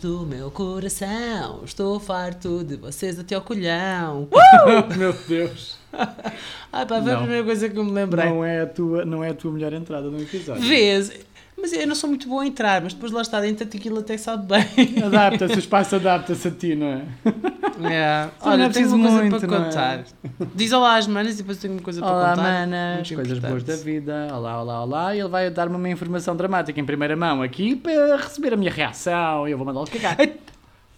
Do meu coração, estou farto de vocês até ao colhão. Meu Deus. Ai pá, foi a Não. primeira coisa que eu me lembrei. Não é, a tua, não é a tua melhor entrada no episódio. Vês? Mas eu não sou muito boa a entrar, mas depois lá está dentro aquilo até sabe bem. Adapta-se, o espaço adapta-se a ti, não é? É. não Olha, é tenho uma coisa muito, para não é? contar. Diz olá às manas e depois tenho uma coisa Olá, para contar. manas, Muito coisas boas da vida. Olá, olá, olá. E ele vai dar-me uma informação dramática em primeira mão aqui para receber a minha reação e eu vou mandá-lo cagar.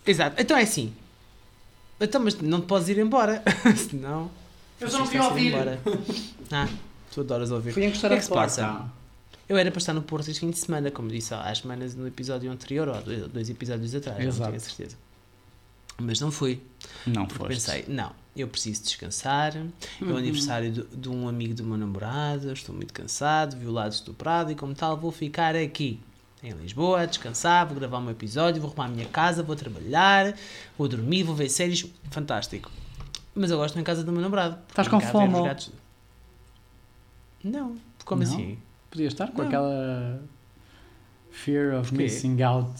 Exato. Então é assim. Então, mas não te podes ir embora. Senão. Eu só não queria ouvir. Ah, tu adoras ouvir. Fui encostar O que a é que se porta. passa? Eu era para estar no Porto este fim de semana, como disse há semanas no episódio anterior, ou dois- episódios atrás, não Exato. tenho a certeza. Mas não fui. Não Porque foste. pensei, não, eu preciso descansar. É o aniversário de, de um amigo do meu namorado, estou muito cansado, violado, estuprado, e como tal vou ficar aqui. Em Lisboa, a descansar, vou gravar um episódio, vou arrumar a minha casa, vou trabalhar, vou dormir, vou ver séries, fantástico. Mas eu gosto em casa do meu namorado. Estás com FOMO? gatos. Não, como Não? assim? Podias estar com Não. aquela fear of Porquê? missing out.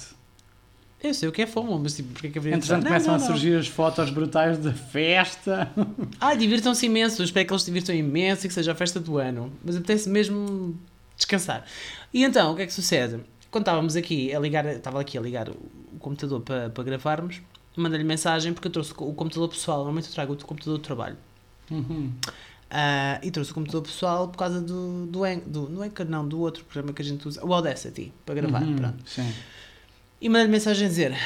Eu sei o que é FOMO, mas tipo, porque é que haveria de Entretanto, começam Não, a surgir as fotos brutais da festa. Ai, divirtam-se imenso. Eu espero que eles se divirtam imenso e que seja a festa do ano. Mas apetece mesmo descansar. E então, o que é que sucede? Quando estávamos aqui a ligar, estava aqui a ligar o computador para, para gravarmos, mandei-lhe mensagem porque eu trouxe o computador pessoal. Normalmente eu trago o computador do trabalho. Uhum. Ah, e trouxe o computador pessoal por causa do, do, An- do, no Anchor, não, do outro programa que a gente usa, o Audacity, para gravar. Uhum, Pronto. Sim. E mandei-lhe mensagem a dizer: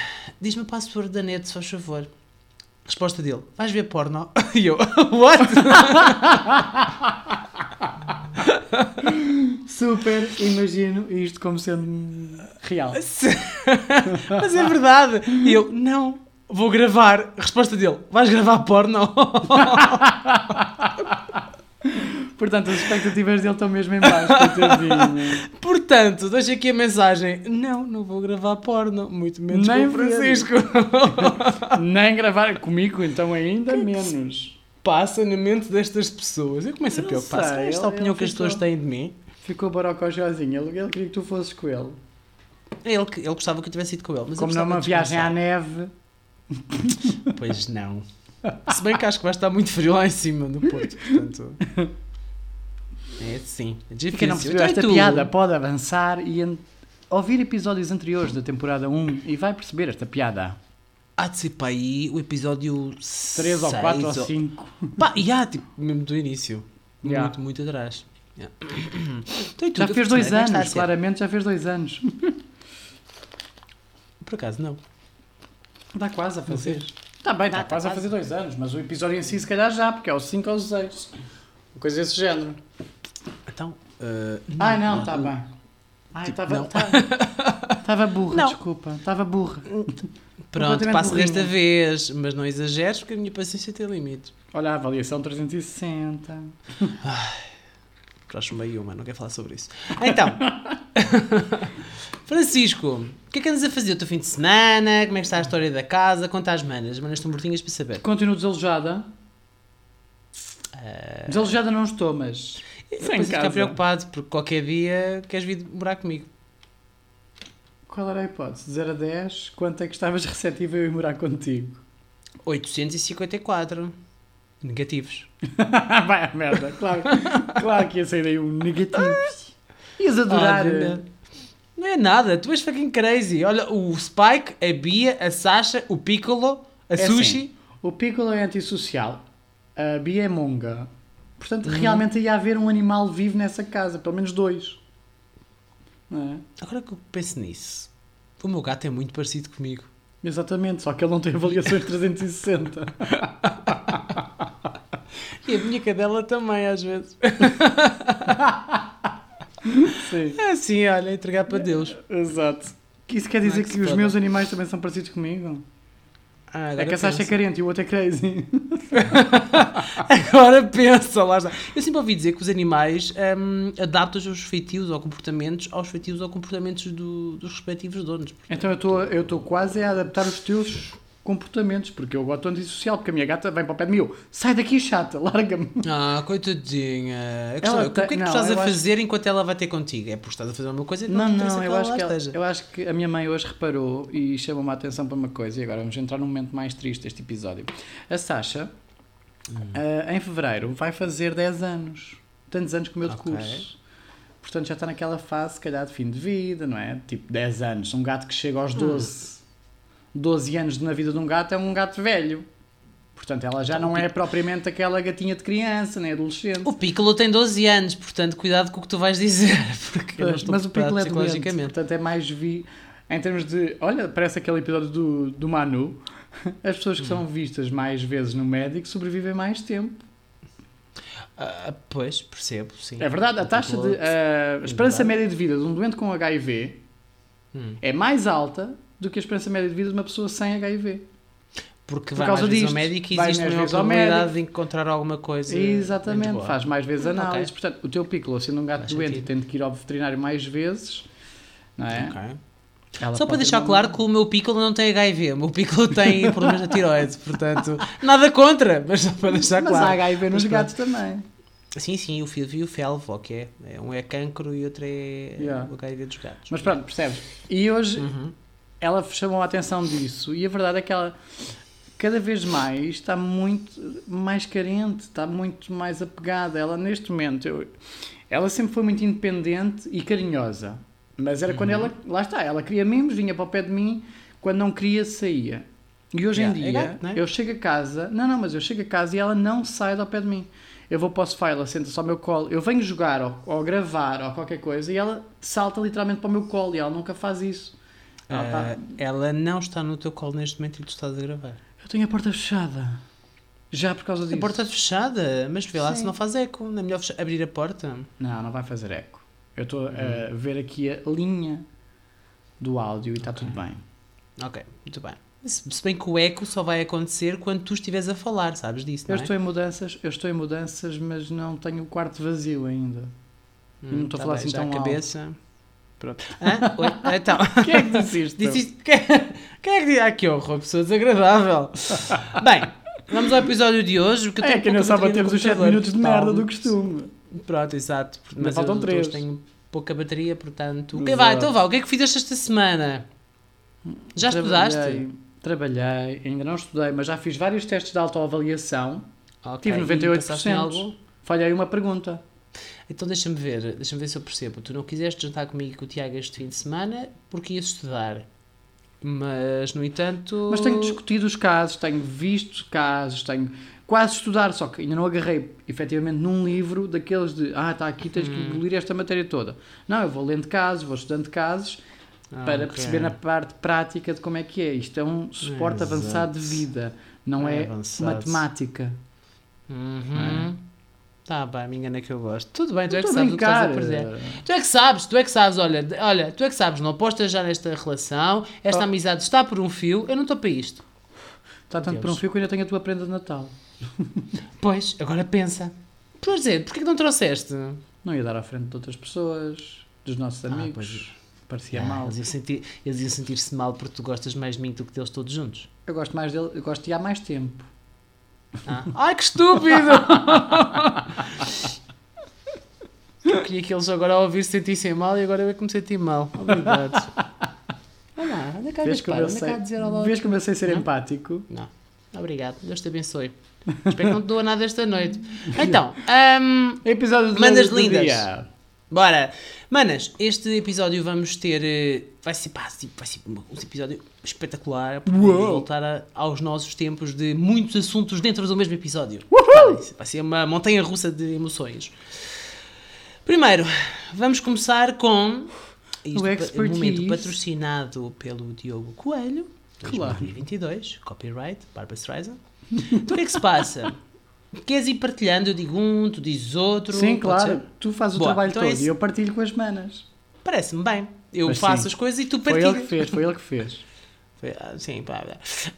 Diz-me a password da net, se faz favor. Resposta dele: Vais ver porno? E eu: What? Super, imagino isto como sendo real. Mas é verdade. E eu: Não, vou gravar. Resposta dele: Vais gravar porno? Portanto, as expectativas dele estão mesmo em baixo. Portanto, deixa aqui a mensagem: Não, não vou gravar porno. Muito menos Nem com o Francisco. Nem gravar comigo, então ainda menos. Passa na mente destas pessoas. Eu começo a Eu preocupar. Será esta ele- opinião que as pessoas têm de mim? Ficou borocojozinho. Ele, ele queria que tu fosses com ele. Ele, que- ele gostava que eu tivesse ido com ele. Mas Como numa de viagem à neve. Pois não. Se bem que acho que vai estar muito frio lá em cima no Porto, portanto. É sim. É E difícil. quem não percebeu Então, e esta piada pode avançar e ouvir episódios anteriores da temporada 1 e vai perceber esta piada. Há de ser para aí o episódio 3 ou 4 ou 5. Pá, e há, tipo, mesmo do início. Já. Muito, muito atrás. Já. Então, e Já fez dois é a anos, ser? claramente já fez dois anos. Por acaso, não. Está quase a fazer. Está bem, está Tá, tá quase a quase. fazer dois anos, mas o episódio em si se calhar já, porque é o 5 ou o 6. Coisa desse género. Então. uh, Ai não, está o- bem. Ai, Tipo, estava não. estava burra, Não. desculpa. Estava burra. Pronto, passa desta vez, mas não exageres porque a minha paciência tem limites. Olha, a avaliação 360. Próximo meio uma, não quero falar sobre isso. Então, Francisco, o que é que andas a fazer o teu fim de semana? Como é que está a história da casa? Conta às manas, as manas estão mortinhas para saber. Continuo desalojada. Uh, Desalojada não estou, mas. Depois em eu ficar preocupado, porque qualquer dia queres vir morar comigo. Qual era a hipótese? De 0 a 10, quanto é que estavas receptiva a eu ir morar contigo? 854 negativos. Vai a merda, claro. claro que ia sair aí um negativo. Ias adorar. Olha, não é nada, tu és fucking crazy. Olha, o Spike, a Bia, a Sasha, o Piccolo, a É Sushi. assim, o Piccolo é antissocial. A Bia é monga. Portanto, Uhum. realmente ia haver um animal vivo nessa casa. Pelo menos dois. Não é? Agora que eu penso nisso, o meu gato é muito parecido comigo. Exatamente, só que ele não tem avaliações 360. E a minha cadela também, às vezes. Sim, É assim, olha, entregar para Deus. exato. Isso quer dizer é que que, os meus animais também são parecidos comigo? Ah, É que a Sasha é pensa. carente e o outro é crazy. Agora pensa, lá está. Eu sempre ouvi dizer que os animais hum, adaptam os seus feitios ou comportamentos aos feitios ou comportamentos do- dos respectivos donos. Então eu estou eu estou quase a adaptar os teus comportamentos, porque eu gosto antissocial, porque a minha gata vem para o pé de mim, eu, sai daqui chata, larga-me. Ah, coitadinha. Questão é, o que é que tu não, estás a acho- fazer enquanto ela vai ter contigo? É porque estás a fazer uma coisa e Não, te interessa não, que eu acho, que ela- eu acho que a minha mãe hoje reparou e chamou-me a atenção para uma coisa, e agora vamos entrar num momento mais triste deste episódio. A Sasha, Hum. ah, em fevereiro, vai fazer 10 anos. Tantos anos como eu de Ok. curso. Portanto, já está naquela fase, se calhar, de fim de vida, não é? Tipo, 10 anos. Um gato que chega Hum. aos 12, 12 anos na vida de um gato é um gato velho. Portanto, ela já Então, não é propriamente aquela gatinha de criança, nem adolescente. O Piccolo tem 12 anos, portanto, cuidado com o que tu vais dizer, porque Pois, mas o Piccolo é doente, portanto é mais vi... Em termos de... Olha, parece aquele episódio do, do Manu. As pessoas que Hum. são vistas mais vezes no médico sobrevivem mais tempo. Ah, pois, percebo, sim. É verdade, a taxa de... Piccolo- A esperança verdade. média de vida de um doente com HIV Hum. é mais alta do que a esperança média de vida de uma pessoa sem HIV. Porque Por vai causa mais vezes ao disto. médico e existe mais uma probabilidade de encontrar alguma coisa. Exatamente, muito boa. faz mais vezes análises. ok. Portanto, o teu Piccolo, sendo um gato Faz doente, sentido. tendo que ir ao veterinário mais vezes, não é? Ok. Ela Só para deixar uma- claro que o meu Piccolo não tem HIV, o meu Piccolo tem problemas na tiroide, portanto, nada contra, mas só para deixar Mas claro. há HIV nos Mas pronto. gatos também. Sim, sim, o Filvio e o Felvo, ok. É, um é cancro e outro é Yeah. o HIV dos gatos. Mas pronto, percebes? E hoje Uhum. Ela chamou a atenção disso e a verdade é que ela cada vez mais está muito mais carente, está muito mais apegada. Ela neste momento, eu- ela sempre foi muito independente e carinhosa. Mas era quando Uhum. ela, lá está, ela queria mimos, vinha para o pé de mim, quando não queria saía. E hoje Yeah, em é dia, não é? eu chego a casa, não, não, mas eu chego a casa e ela não sai do pé de mim. Eu vou para o sofá, ela senta-se ao meu colo, eu venho jogar ou, ou gravar ou qualquer coisa e ela salta literalmente para o meu colo e ela nunca faz isso. Ela tá- Ah, ela não está no teu colo neste momento e tu estás a gravar. Eu tenho a porta fechada. Já por causa disso. A porta fechada, mas vê lá Sim. se não faz eco. Não é melhor fecha- abrir a porta? Não, não vai fazer eco. Eu estou Hum. a ver aqui a linha do áudio e está tudo bem. Ok, muito bem. Se bem que o eco só vai acontecer quando tu estiveres a falar, sabes disso, Eu não é? estou em mudanças, eu estou em mudanças, mas não tenho o quarto vazio ainda. Hum, não estou a tá falar bem, assim já tão a alto. Pronto. Hã? Oi? Então, Quem é que disse isto? disse isto. Quem, quem é que disse? Ah, que horror, pessoa desagradável. Bem, vamos ao episódio de hoje. Porque É tenho que ainda só batemos os 7 computador, minutos de merda do costume. Pronto, exato. Ainda Mas faltam eu três. hoje tenho pouca bateria, portanto. Exato. vai, então vá. O que é que fizeste esta semana? Já estudaste? Trabalhei, trabalhei, ainda não estudei, mas já fiz vários testes de autoavaliação. Ok, Tive e 98%. passaste em algo? Falhei uma pergunta. Então deixa-me ver, deixa-me ver se eu percebo. Tu não quiseste jantar comigo e com o Tiago este fim de semana porque ias estudar. Mas, no entanto. Mas tenho discutido os casos, tenho visto casos, tenho quase estudar, só que ainda não agarrei efetivamente num livro daqueles de ah, está aqui, tens que Hum. engolir esta matéria toda. Não, eu vou lendo casos, vou estudando casos Ah, para ok. perceber na parte prática de como é que é. Isto é um suporte avançado de vida, não É é, matemática. Uhum. Tá bem, me engana que eu gosto. Tudo bem, tu é que sabes o que estás a brincar. perder. Tu é que sabes, tu é que sabes, olha, olha, tu é que sabes, não apostas já nesta relação, esta Oh. amizade está por um fio, eu não estou para isto. Está tanto por um Deus. fio que eu ainda tenho a tua prenda de Natal. Pois, agora pensa. Pois dizer, porquê que não trouxeste? Não ia dar à frente de outras pessoas, dos nossos Ah, amigos. pois. Parecia Ah, mal. Eles iam sentir- eles iam sentir-se mal porque tu gostas mais de mim do que deles todos juntos. Eu gosto mais dele, eu gosto de há mais tempo. Ah. Ai, que estúpido! eu queria que eles agora ao ouvir se sentissem mal e agora eu é que me senti mal. Obrigado. Olha lá, anda cá, Vês como, eu sei, dizer olá. vês como eu sei ser Não? empático? Não, obrigado. Deus te abençoe. Espero que não te doa nada esta noite. Então, hum, Episódio de Mandas do lindas. dia. Bora! Manas, este episódio vamos ter. eh, Vai ser, pá, assim, vai ser um episódio espetacular. porque Uou! Vamos voltar a- aos nossos tempos de muitos assuntos dentro do mesmo episódio. Vai, vai ser uma montanha russa de emoções. Primeiro, vamos começar com. Isto, O expertise. momento patrocinado pelo Diogo Coelho, Claro. 2022, copyright, Barbara Streisand. Então o que é que se passa? Queres ir partilhando? Eu digo um, tu dizes outro. Sim, claro. ser? Tu fazes o Boa, trabalho então todo esse- e eu partilho com as manas. Parece-me bem. Eu Mas faço sim. as coisas e tu Foi partilhas. ele que fez, foi ele que fez. Foi, ah, sim, pá.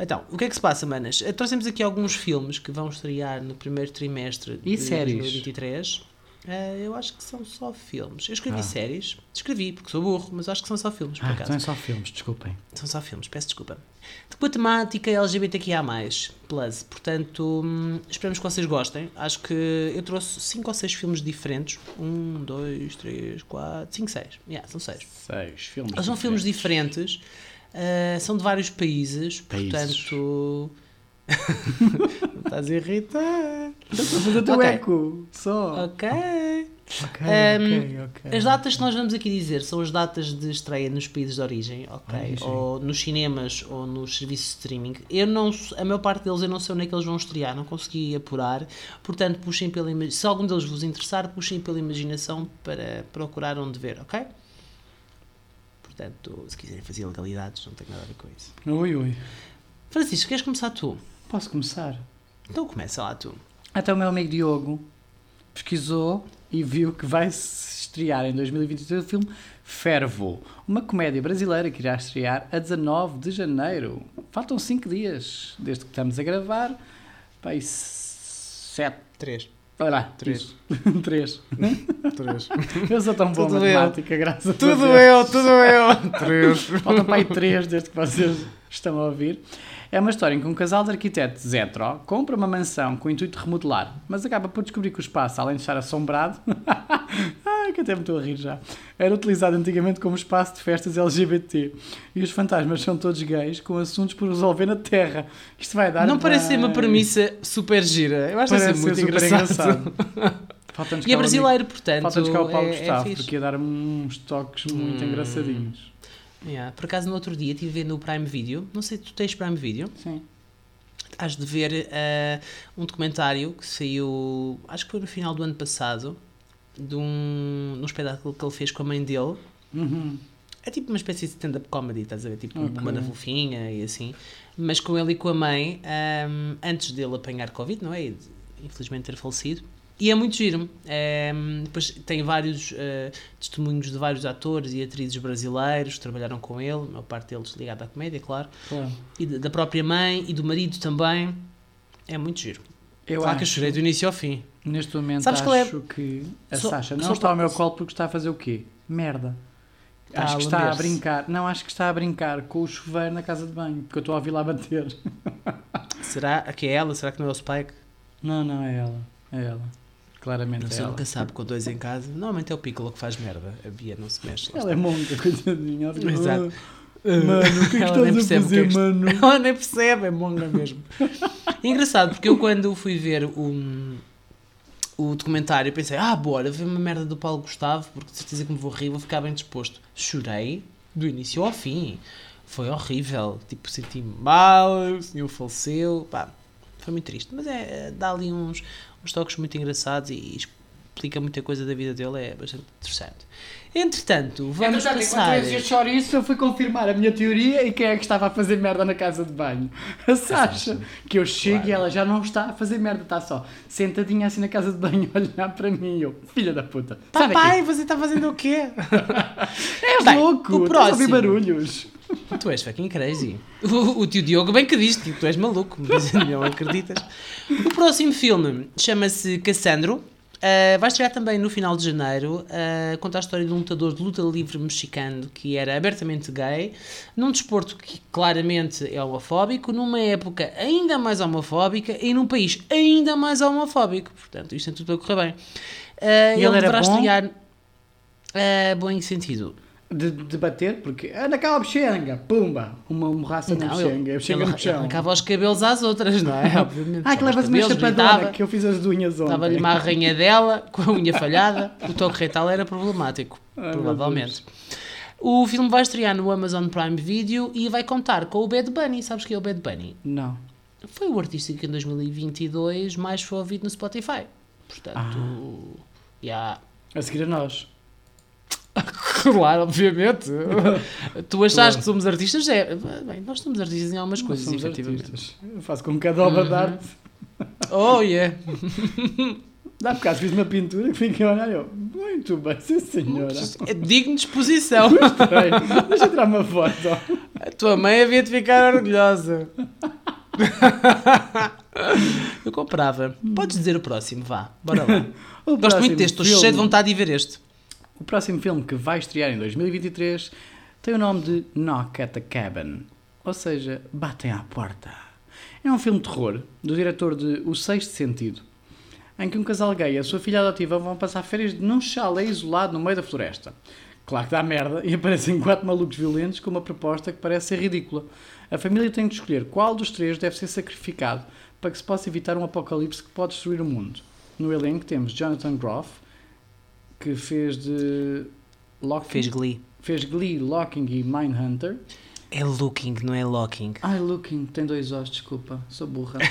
Então, o que é que se passa, manas? Eh, Trouxemos aqui alguns filmes que vão estrear no primeiro trimestre E de séries? 2023. Ah, eu acho que são só filmes. Eu escrevi Ah. séries, escrevi porque sou burro, mas acho que são só filmes, por Ah, acaso. então é só filmes, desculpem. São só filmes, peço desculpa. Com a temática LGBTQIA+, plus, portanto, hum, esperamos que vocês gostem. Acho que eu trouxe 5 ou 6 filmes diferentes. 1, 2, 3, 4, 5, 6. Yeah, são 6. Seis filmes. Eles são filmes diferentes, ah, são de vários países, Países. portanto... Estás a irritar. Estás a fazer o teu Ok. eco. Só. Ok. Ok, Um, ok, ok. As datas que nós vamos aqui dizer são as datas de estreia nos países de origem, ok? Origem. Ou nos cinemas ou nos serviços de streaming. Eu não, a maior parte deles eu não sei onde é que eles vão estrear, não consegui apurar. Portanto, puxem pela se algum deles vos interessar, puxem pela imaginação para procurar onde ver, ok? Portanto, se quiserem fazer legalidades, não tem nada a ver com isso. Ui, ui. Francisco, queres começar tu? Posso começar? Então começa lá tu. Até o meu amigo Diogo pesquisou e viu que vai se estrear em 2023 o filme Fervo, uma comédia brasileira que irá estrear a 19 de janeiro. Faltam 5 dias desde que estamos a gravar. Pai, 7. Três. Olha lá, Três. 3. Três. Eu sou tão bom Tudo em eu. matemática, graças a tudo Deus. eu, tudo eu. Três. Faltam para aí três desde que vocês estão a ouvir. É uma história em que um casal de arquitetos hetero compra uma mansão com o intuito de remodelar, mas acaba por descobrir que o espaço, além de estar assombrado, ai, que até me estou a rir já, era utilizado antigamente como espaço de festas LGBT. E os fantasmas são todos gays, com assuntos por resolver na Terra. Isto vai dar. Não parece ser uma premissa super gira. Eu acho que ser muito engraçado. Falta-nos E é brasileiro, portanto. Falta-nos cá o Paulo é, é Gustavo, fixe. porque ia dar uns toques muito Hum. engraçadinhos. Yeah. Por acaso, no outro dia, estive no Prime Video. Não sei, tu tens Prime Video? Sim. Has de ver eh, um documentário que saiu, acho que foi no final do ano passado, de um, num espetáculo que ele fez com a mãe dele. Uhum. É tipo uma espécie de stand-up comedy, estás a ver? Tipo Ok. uma na fofinha e assim. Mas com ele e com a mãe, ahm, antes dele apanhar Covid, não é? E de, infelizmente ter falecido. E é muito giro. Ahm, depois tem vários ah, testemunhos de vários atores e atrizes brasileiros que trabalharam com ele, a maior parte deles ligada à comédia, claro. Claro. E da da própria mãe e do marido também. É muito giro. Eu que eu acho- chorei do início ao fim. Neste momento Sabes é- acho que a Só- Sasha não só está ao meu colo porque está a fazer o quê? Merda. Ah, acho que está a brincar. Não, acho que está a brincar com o chuveiro na casa de banho, porque eu estou a ouvir lá bater. Será que é ela? Será que não é o Spike? Não, não é ela. É ela. Claramente Não é nunca sabe com dois em casa. Normalmente é o Piccolo que faz merda. A Bia não se mexe. Ela é monga, coitadinha. Ela fica, Exato. "Ah, Mano, o que é que Ela nem estás a percebe o que é fazer, que mano? Ela nem percebe, é monga mesmo. É engraçado, porque eu quando fui ver o, o documentário pensei, ah, bora, ver uma merda do Paulo Gustavo, porque de certeza que me vou rir, vou ficar bem disposto. Chorei do início ao fim. Foi horrível. Tipo, senti mal, o senhor faleceu. Pá, foi muito triste. Mas é, dá ali uns, uns toques muito engraçados e explica muita coisa da vida dele, é bastante interessante. Entretanto, vamos Entretanto, passar... Enquanto eu chouriço, eu fui confirmar a minha teoria e quem é que estava a fazer merda na casa de banho? A Sasha. Que eu chego Claro. e ela já não está a fazer merda, está só sentadinha assim na casa de banho a olhar para mim. Eu, filha da puta. Papai, você está fazendo o quê? És Bem, louco, o estás a ouvir próximo. barulhos. Tu és fucking crazy. O, o tio Diogo bem que diz, tipo, tu és maluco, mas não acreditas. O próximo filme chama-se Cassandro. Uh, vai estrear também no final de janeiro. Uh, conta a história de um lutador de luta livre mexicano que era abertamente gay, num desporto que claramente é homofóbico, numa época ainda mais homofóbica e num país ainda mais homofóbico. Portanto, isto tem tudo a correr bem. Uh, ele, ele era deverá bom? estrear. Uh, bom em que sentido? De, bater, porque é naquela bexenga, pumba, uma morraça na bexenga, a ele, bexenga no chão. arrancava os cabelos às outras, não é? Obviamente. Ah, que levas uma chapadona, que eu fiz as unhas ontem. Dava-lhe uma arranha dela, com a unha falhada. O toque retal era problemático, provavelmente. O filme vai estrear no Amazon Prime Video e vai contar com o Bad Bunny. Sabes quem é o Bad Bunny? Não. Foi o artista que em 2022 mais foi ouvido no Spotify. Portanto, Ah. yeah. A seguir a nós. claro, obviamente. tu achas que somos artistas? É, bem, nós somos artistas em algumas Nós coisas, efetivamente. artistas. Eu faço com cada obra de Uhum. arte. Oh, yeah. Dá por causa fiz uma pintura que fiquei a olhar eu. Muito bem, sim senhora. É digno de exposição. Peraí, deixa eu tirar uma foto. A tua mãe havia de ficar orgulhosa. Eu comprava. Podes dizer o próximo, vá. Bora lá. O Gosto muito deste, estou cheio de vontade de ver este. O próximo filme que vai estrear em 2023 tem o nome de Knock at the Cabin, ou seja, Batem à Porta. É um filme de terror do diretor de O Sexto Sentido, em que um casal gay e a sua filha adotiva vão passar férias num chalé isolado no meio da floresta. Claro que dá merda e aparecem quatro malucos violentos com uma proposta que parece ser ridícula. A família tem de escolher qual dos três deve ser sacrificado para que se possa evitar um apocalipse que pode destruir o mundo. No elenco temos Jonathan Groff, que fez de Locking, Fez Glee. fez Glee, Locking e Mindhunter. É Looking, não é Locking. Ai, Looking, tem dois Os, desculpa, sou burra.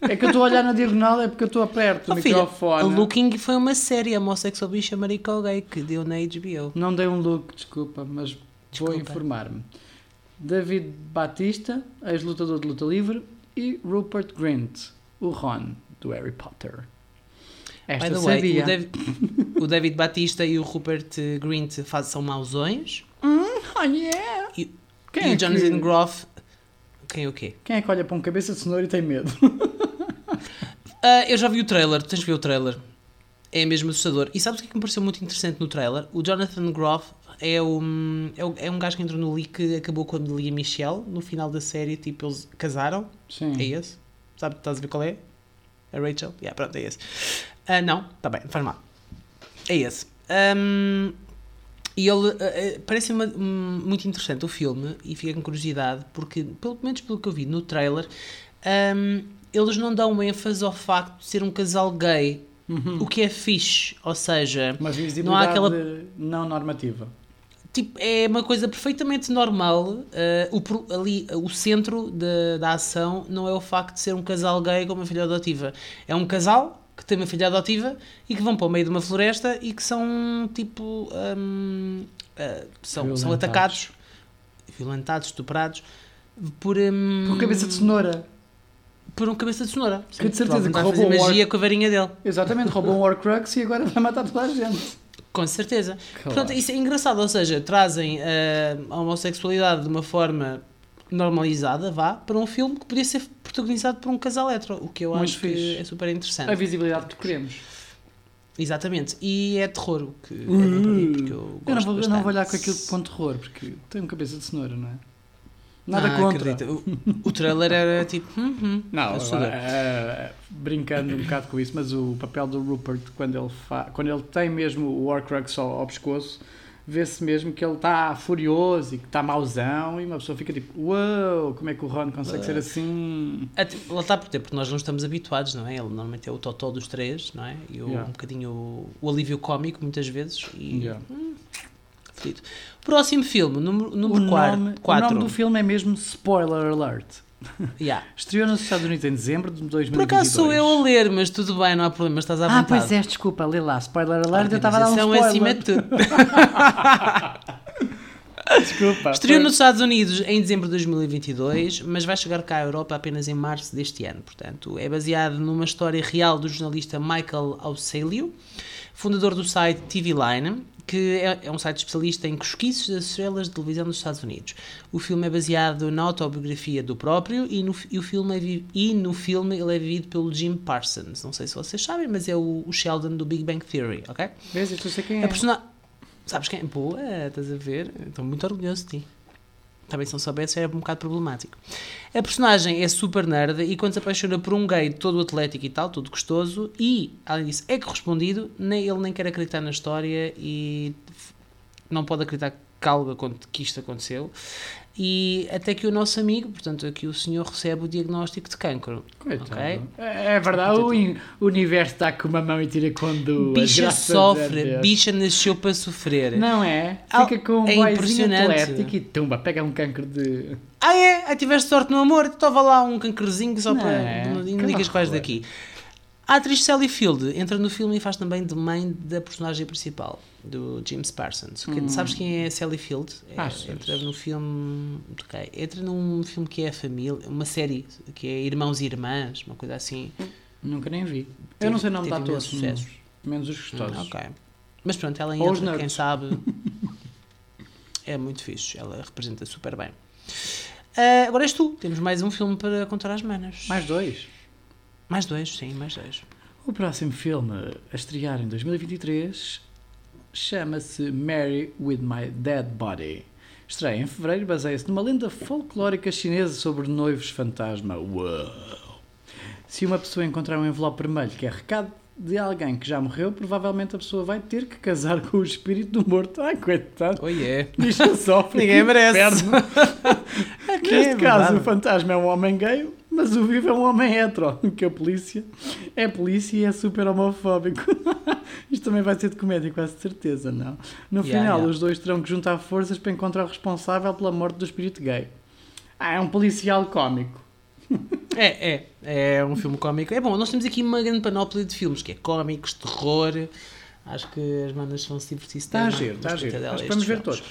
É que eu estou a olhar na diagonal, é porque eu estou perto do Oh, filha, microfone. a Looking foi uma série homossexual bicha marico gay que deu na HBO. Não dei um look, desculpa, mas vou Desculpa. informar-me. David Batista, ex-lutador de luta livre, e Rupert Grint, o Ron, do Harry Potter. Esta By the way, sabia. o, Dav- o David Batista e o Rupert Grint faz, são mauzões. Oh, yeah! E, Quem e é o Jonathan que- Groff. Quem é o quê? Quem é que olha para um cabeça de cenoura e tem medo? Ah, eu já vi o trailer, tu tens de ver o trailer. É mesmo assustador. E sabes o que é que me pareceu muito interessante no trailer? O Jonathan Groff é um, é um, é um gajo que entrou no Lee que acabou com a Lia Michelle no final da série. Tipo, eles casaram. Sim. É esse? Sabe, estás a ver qual é? A Rachel? Yeah, pronto, é esse. Ah, não, está bem, faz mal. É esse. Ahm, e ele ah, parece-me hum, muito interessante o filme e fica com curiosidade porque, pelo menos pelo que eu vi no trailer, ahm, eles não dão ênfase ao facto de ser um casal gay, o que é fixe. Ou seja, Uma não há aquela não normativa. Tipo, é uma coisa perfeitamente normal. eh, o, ali, o centro da, da ação não é o facto de ser um casal gay com uma filha adotiva. É um casal que tem uma filha adotiva e que vão para o meio de uma floresta e que são tipo. hum, eh, são, são atacados, violentados, estuprados por. hum, Com cabeça de cenoura. por um cabeça de cenoura. Que de certeza que roubou um magia com a varinha dele. Exatamente, roubou um Horcrux e agora vai matar toda a gente. Com certeza. Claro. Portanto, isso é engraçado, ou seja, trazem eh, a homossexualidade de uma forma normalizada, vá, para um filme que podia ser protagonizado por um casal hetero, o que eu Muito acho que fixe. é super interessante. A visibilidade que queremos. Exatamente. E é terror, o que é bom para mim, porque eu gosto Eu não, vou, eu não vou olhar com aquilo com terror, porque tem um cabeça de cenoura, não é? Nada Ah, contra. acredita. O, o trailer era tipo... hum, hum, Não, assustador. agora, eh, brincando um bocado com isso, mas o papel do Rupert, quando ele, fa... quando ele tem mesmo o Horcrux ao, ao pescoço, vê-se mesmo que ele está furioso e que está mauzão e uma pessoa fica tipo, uau, como é que o Ron consegue ser assim? Até- Lá está por ter, porque nós não estamos habituados, não é? Ele normalmente é o totó dos três, não é? E o, Yeah. um bocadinho o, o alívio cómico, muitas vezes. E, Yeah. Fedido. Próximo filme, número, O número nome, 4. o nome do filme é mesmo Spoiler Alert. Yeah. Estreou nos Estados Unidos em dezembro de 2022. Por acaso sou eu a ler, mas tudo bem, não há problema, estás à Ah, vontade. pois é, desculpa, lê lá, Spoiler Alert, eu estava a dar um Organização spoiler. acima de tudo. Desculpa. Estreou foi- nos Estados Unidos em dezembro de 2022, mas vai chegar cá à Europa apenas em março deste ano. Portanto, é baseado numa história real do jornalista Michael Aucelio, fundador do site TV Line, que é, é um site especialista em cosquices das estrelas de televisão dos Estados Unidos. O filme é baseado na autobiografia do próprio e no, e o filme é vi- e no filme ele é vivido pelo Jim Parsons. Não sei se vocês sabem, mas é o, o Sheldon do Big Bang Theory, ok? Vês, eu sei quem é. Sabes quem? Boa, estás a ver? Estou muito orgulhoso de ti. Também se não soubesse era um bocado problemático. A personagem é super nerd e quando se apaixona por um gay todo atlético e tal, todo gostoso, e, além disso, é correspondido, nem, ele nem quer acreditar na história e não pode acreditar que algo que isto aconteceu. E até que o nosso amigo, portanto, aqui o senhor recebe o diagnóstico de cancro. Coitado. Ok? É, é verdade, o, universo está com uma mão e tira com duas. Bicha sofre, bicha nasceu para sofrer. Não é? Ah, Fica com um é impressionante. e tumba, pega um cancro de. Ah é? Aí tiveste sorte no amor, estava lá um cancrezinho só Não para. é? Não, não digas que vais daqui. A atriz Sally Field entra no filme e faz também de mãe da personagem principal, do James Parsons. Que- Sabes quem é Sally Field? É, Achas? entra no filme. ok, entra num filme que é a família, uma série que é Irmãos e Irmãs, uma coisa assim. Nunca nem vi. Teve- eu não sei o nome de atores. sucesso. Menos os gostosos. Ah, ok. Mas pronto, ela Ou entra, quem sabe. é muito fixe, ela representa super bem. Ah, agora és tu, temos mais um filme para contar às manas. Mais dois. Mais dois, sim, mais dois. O próximo filme a estrear em 2023 chama-se Mary with My Dead Body. Estreia em fevereiro e baseia-se numa lenda folclórica chinesa sobre noivos fantasma. Uau! Se uma pessoa encontrar um envelope vermelho que é recado de alguém que já morreu, provavelmente a pessoa vai ter que casar com o espírito do morto. Ai, coitado! Oh yeah. Isto sofre. Ninguém merece. que Neste é caso, verdade. o fantasma é um homem gay, mas o vivo é um homem hetero. Que a polícia é polícia e é super homofóbico. Isto também vai ser de comédia, quase certeza, não? No Yeah, final, yeah. os dois terão que juntar forças para encontrar o responsável pela morte do espírito gay. Ah, é um policial cómico. É, é. É um filme cómico. É bom, nós temos aqui uma grande panóplia de filmes, que é cómicos, terror. Acho que as bandas vão se divertir. Está a giro, está a giro. vamos ver filmes. todos.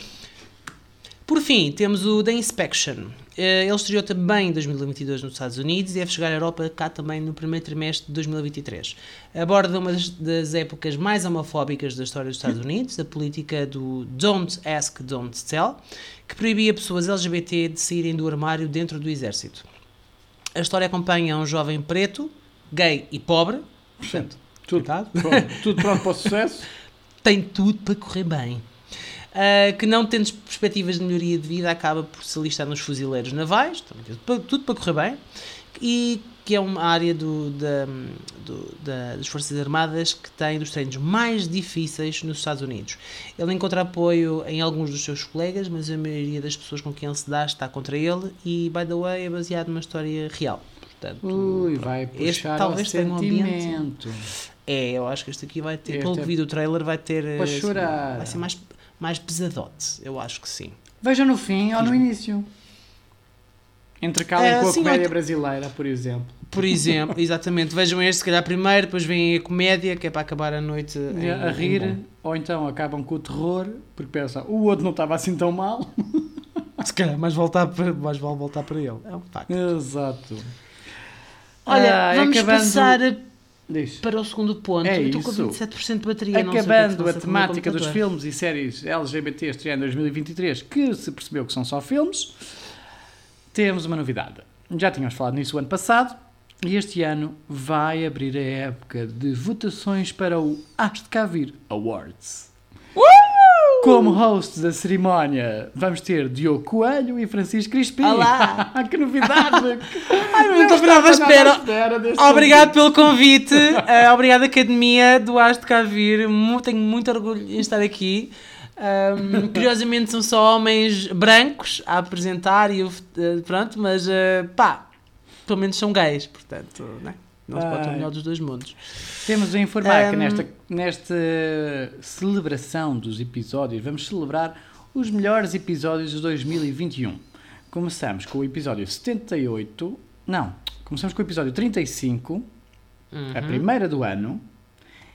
Por fim, temos o The Inspection. Eh, Ele estreou também em 2022 nos Estados Unidos e deve chegar à Europa cá também no primeiro trimestre de 2023. Aborda uma das, épocas mais homofóbicas da história dos Estados Unidos, a política do Don't Ask, Don't Tell, que proibia pessoas LGBT de saírem do armário dentro do exército. A história acompanha um jovem preto, gay e pobre, portanto, Tudo, pronto, tudo pronto para o sucesso. tem tudo para correr bem. Uh, que não tendo perspectivas de melhoria de vida acaba por se alistar nos fuzileiros navais, tem tudo, tudo para correr bem, e que é uma área do, da, do- da- das Forças Armadas que tem dos treinos mais difíceis nos Estados Unidos. Ele encontra apoio em alguns dos seus colegas, mas a maioria das pessoas com quem ele se dá está contra ele e, by the way, é baseado numa história real. Portanto, Ui, vai Este puxar talvez ao tenha um ambiente- é, eu acho que este aqui vai ter, Este pelo é que vi do trailer, vai ter. para assim, chorar. Vai ser mais, mais pesadote, eu acho que sim. Veja no fim ou no início. Intercalem É, com a sim, comédia brasileira, por exemplo. Por exemplo, exatamente, vejam este se calhar primeiro, depois vem a comédia, que é para acabar a noite em- a rir, ou então acabam com o terror, porque pensam, o outro não estava assim tão mal. Se calhar mais, voltar para, mais vale voltar para ele. É um facto. Exato. Olha, Ah, vamos acabando- passar Diz. para o segundo ponto. É estou com isso. 27% de bateria. que é que Acabando a temática dos filmes e séries LGBT estreando em 2023, que se percebeu que são só filmes, temos uma novidade. Já tínhamos falado nisso o ano passado, e este ano vai abrir a época de votações para o Hás de Cá Vir Awards. Como hosts da cerimónia, vamos ter Diogo Coelho e Francisco Crispim. Olá! que novidade! Ai, não estou nada à espera. Obrigado pelo convite. Eh, obrigado, Academia do Ars de Cá Vir. Mu- Tenho muito orgulho em estar aqui. Ahm, curiosamente são só homens brancos a apresentar e eu, eh, pronto, mas eh, pá, pelo menos são gays, portanto, né? Não se pode ter o melhor dos dois mundos. Temos a informar que Ahm. nesta, nesta celebração dos episódios vamos celebrar os melhores episódios de 2021. Começamos com o episódio 78. Não, começamos com o episódio 35, a Uhum. primeira do ano,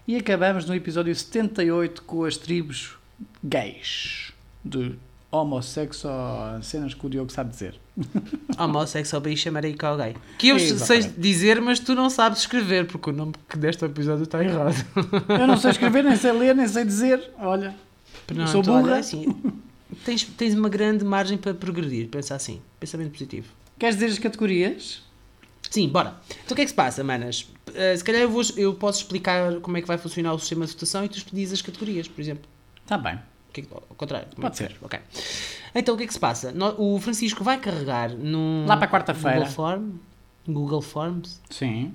e acabamos no episódio 78 com as tribos gays. De homossexual, cenas que o Diogo sabe dizer. Homossexual, bicha, marica ou gay. Que eu sei dizer, mas tu não sabes escrever, porque o nome que deste episódio está errado. Eu não sei escrever, nem sei ler, nem sei dizer. Olha, Pronto, sou burra. olha, assim, tens, tens uma grande margem para progredir, pensa assim, pensamento positivo. queres dizer as categorias? Sim, bora. Então o que é que se passa, manas? Uh, se calhar eu, vou, eu posso explicar como é que vai funcionar o sistema de votação e tu dizes as categorias, por exemplo. Está Tá bem. É ao contrário. Pode é queres? Ok. Então o que é que se passa? O Francisco vai carregar num. Lá para quarta-feira. Google Form. Google Forms. Sim.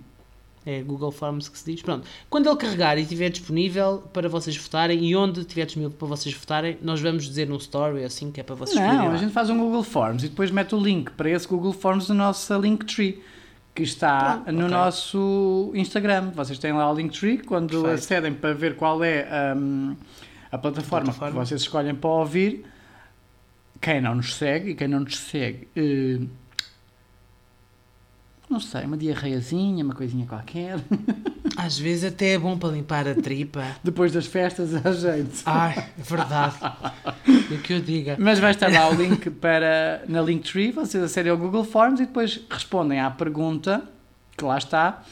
É Google Forms que se diz. Pronto. Quando ele carregar e estiver disponível para vocês votarem e onde estiver disponível para vocês votarem, nós vamos dizer num story assim que é para vocês Não, a gente faz um Google Forms e depois mete o link para esse Google Forms no nosso Linktree, que está Pronto, no ok. nosso Instagram. Vocês têm lá o Linktree, quando Perfeito. acedem para ver qual é hum, a plataforma, Plataforma. que vocês escolhem para ouvir, quem não nos segue e quem não nos segue, eh, não sei, uma diarreiazinha, uma coisinha qualquer, Às vezes até é bom para limpar a tripa. depois das festas a jeito. Ai, é verdade. O que eu diga. Mas vai estar lá o link para, na Linktree, vocês acedem ao Google Forms e depois respondem à pergunta, que lá está,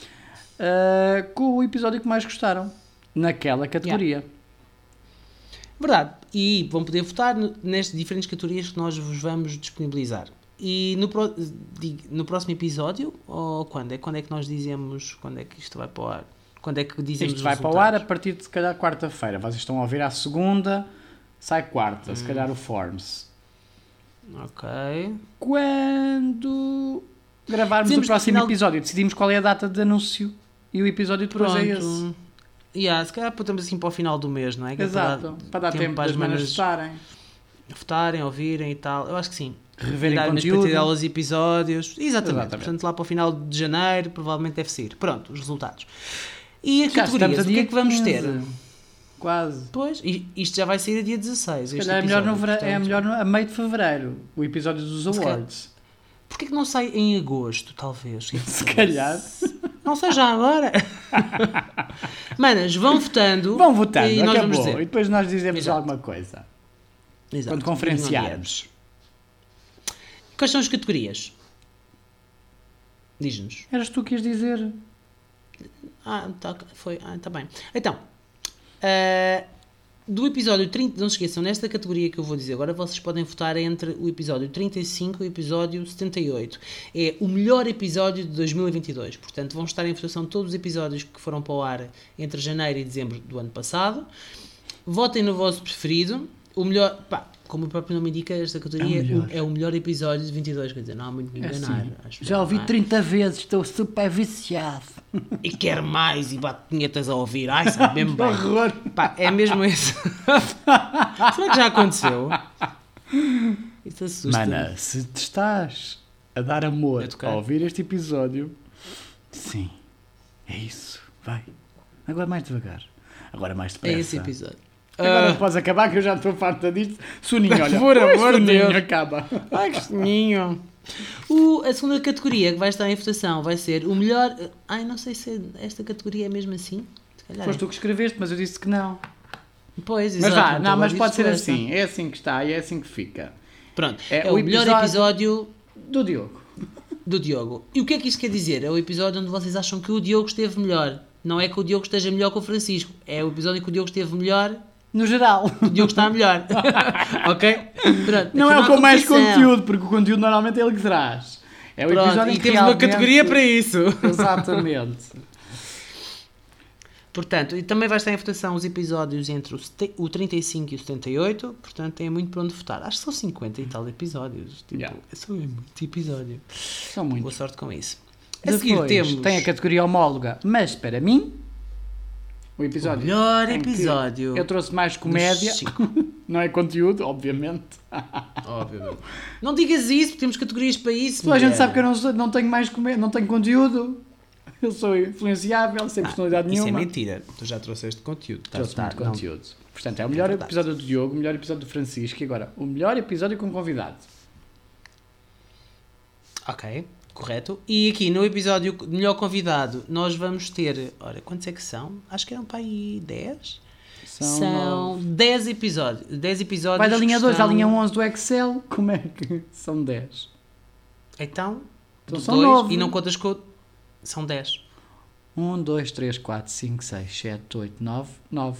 ah, com o episódio que mais gostaram, naquela categoria. Verdade. E vão poder votar nestas diferentes categorias que nós vos vamos disponibilizar. E no, pro- no próximo episódio, ou quando? É quando é que nós dizemos quando é que isto vai para o ar? Quando é que dizemos Isto vai para o ar a resultados? partir de se calhar quarta-feira. Vocês estão a ouvir à segunda, sai quarta, se calhar o Forms. Ok. Quando gravarmos Dizemos o próximo final- episódio, decidimos qual é a data de anúncio e o episódio depois é esse. Yeah, se calhar apontamos assim para o final do mês, não é? Que é Exato, para dar tempo, para das as manas votarem, votarem, ouvirem e tal. Eu acho que sim. reverem dar conteúdo. aos episódios. Exatamente. Exatamente. Portanto, lá para o final de janeiro, provavelmente deve sair. Pronto, os resultados. E as Já categorias, a o que é que vamos 15. ter? Quase. Pois, isto já vai sair a dia 16. Se calhar é melhor, no vera- é portanto. melhor no- a meio de fevereiro, o episódio dos calhar- awards. Porquê que não sai em agosto, talvez? Se calhar. Não sei já agora. Manas, vão votando. Vão votando, e nós vamos acabou. dizer. E depois nós dizemos Exato. alguma coisa. Exato. Quando conferenciarmos. Quais são as categorias? Diz-nos. Eras tu que ias dizer. Ah, tá, foi. Ah, tá bem. Então, ah, do episódio 30, não se esqueçam, nesta categoria que eu vou dizer agora, vocês podem votar entre o episódio 35 e o episódio 78. É o melhor episódio de 2022. Portanto, vão estar em votação todos os episódios que foram para o ar entre janeiro e dezembro do ano passado. Votem no vosso preferido. O melhor, pá, como o próprio nome indica, esta categoria É o melhor. é o melhor episódio de 22. Quer dizer, não há muito me É enganar. assim, acho Já ouvi é? 30 vezes, estou super viciado. e quer mais e bate punhetas a ouvir. Ai, sabe mesmo bem. Pá, é mesmo isso. Será que já aconteceu? Isso assusta. Mana, se te estás a dar amor A a ouvir este episódio, sim, é isso. Vai. Agora mais devagar. Agora mais É depressa. esse episódio. Agora Ah, podes acabar que eu já estou farta disto. Soninho, olha. Por amor de Deus. acaba. ai, que soninho. O, a segunda categoria que vai estar em votação vai ser o melhor. Ai, não sei se esta categoria é mesmo assim. Foste tu que escreveste, mas eu disse que não. Pois, Mas exato, vá, então não, mas pode ser assim. É assim que está e é assim que fica. Pronto, É é, o o melhor episódio- episódio Do Diogo. do Diogo. E o que é que isto quer dizer? É o episódio onde vocês acham que o Diogo esteve melhor. Não é que o Diogo esteja melhor que o Francisco. É o episódio em que o Diogo esteve melhor No geral. o Diogo está melhor. ok? Pronto, Não é o com mais conteúdo, porque o conteúdo normalmente é ele que traz. É o Pronto, episódio e que temos uma realmente- categoria para isso. Exatamente. Portanto, e também vai estar em votação os episódios entre o, o 35 e o 78. Portanto, tem muito para onde votar. Acho que são 50 e tal episódios. Tipo, Yeah. é só muito episódio. São muitos. Boa sorte com isso. A seguir Depois temos tem a categoria homóloga, mas para mim, o episódio. o melhor episódio. Eu trouxe mais comédia, não é conteúdo, obviamente. Obviamente. Não digas isso, porque temos categorias para isso. Toda a gente sabe que eu não, sou- não tenho mais comédia, não tenho conteúdo. Eu sou influenciável, sem personalidade Isso é nenhuma. mentira. Tu já trouxeste conteúdo. Estás Trouxe muito não. conteúdo. Portanto, é o melhor verdade. episódio do Diogo, o melhor episódio do Francisco e agora o melhor episódio com convidado. Ok, correto. E aqui no episódio de melhor convidado, nós vamos ter. Ora, quantos é que são? Acho que eram para aí 10. São, São, nove. 10 episódios. 10 episódios. Vai da linha que 2 à estão- linha 11 do Excel, como é que são 10? Então, Então são dois, nove. E não contas com. São 10. 1, 2, 3, 4, 5, 6, 7, 8, 9, 9.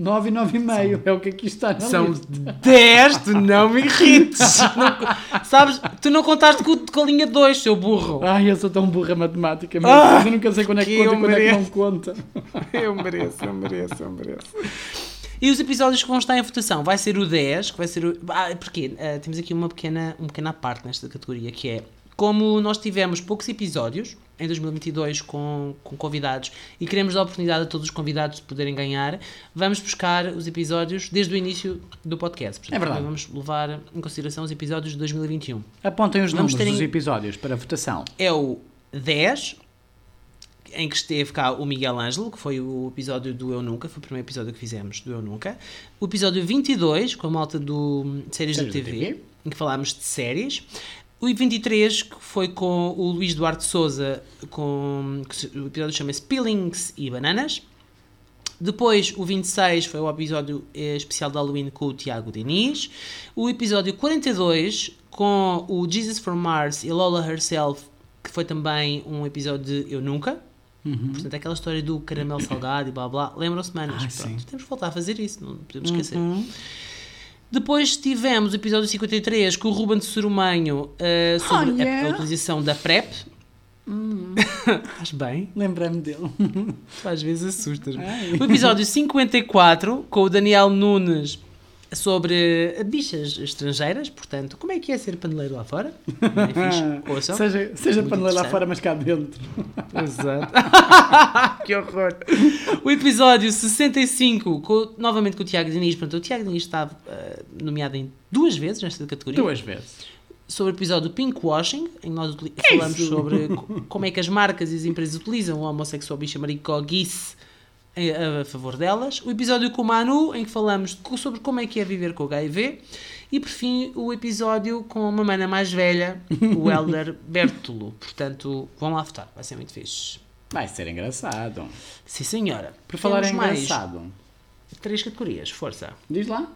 9 e 9 e meio é o que aqui está na São lista. 10, tu não me irrites. Não- sabes, tu não contaste com, com a linha 2, seu burro. Ai, eu sou tão burra matemática, meu Ah, eu nunca sei quando é que que conta e quando é que mereço. não conta. Eu mereço, eu mereço, eu mereço. E os episódios que vão estar em votação vai ser o 10, que vai ser o. Ah, porque ah, temos aqui uma pequena, uma pequena parte nesta categoria que é como nós tivemos poucos episódios em 2022 com, com convidados e queremos dar a oportunidade a todos os convidados de poderem ganhar, vamos buscar os episódios desde o início do podcast. Portanto, É verdade. Vamos levar em consideração os episódios de 2021. Apontem os Vamos números terem- dos episódios para votação. é o 10, em que esteve cá o Miguel Ângelo, que foi o episódio do Eu Nunca, foi o primeiro episódio que fizemos do Eu Nunca. O episódio 22, com a malta do de Séries da Séries da TV, TV. em que falámos de séries. O 23, que foi com o Luís Duarte Souza, com, o episódio chama-se Peelings e Bananas. Depois, o 26 foi o episódio eh, especial de Halloween com o Tiago Diniz. O episódio 42 com o Jesus from Mars e Lola Herself, que foi também um episódio de Eu Nunca. Portanto, aquela história do caramelo salgado e blá blá. Lembram-se, manas? Ah, Pronto, sim. temos que voltar a fazer isso, não podemos esquecer. Depois tivemos o episódio 53 com o Ruben de Sorumanho eh, sobre Oh, a- yeah. a, utilização da PrEP. Estás bem? Lembrei-me dele. Tu às vezes assustas-me. O episódio 54 com o Daniel Nunes sobre bichas estrangeiras. Portanto, como é que é ser paneleiro lá fora? É fixe? Seja seja Muito paneleiro lá fora, mas cá dentro. Exato. que horror. O episódio 65, com, novamente com o Tiago Diniz. Portanto, o Tiago Diniz está eh, nomeado em duas vezes nesta categoria. Duas vezes. Sobre o episódio Pinkwashing, em que nós utili- falamos isso? sobre co- como é que as marcas e as empresas utilizam o homossexual bicha maricoguice a, a favor delas. O episódio com o Manu, em que falamos sobre como é que é viver com o HIV. E por fim, o episódio com uma mana mais velha, o Elder Bertolo. Portanto, vão lá votar, vai ser muito fixe. Vai ser engraçado. Sim, senhora. Por falar em engraçado, três categorias, força. diz lá.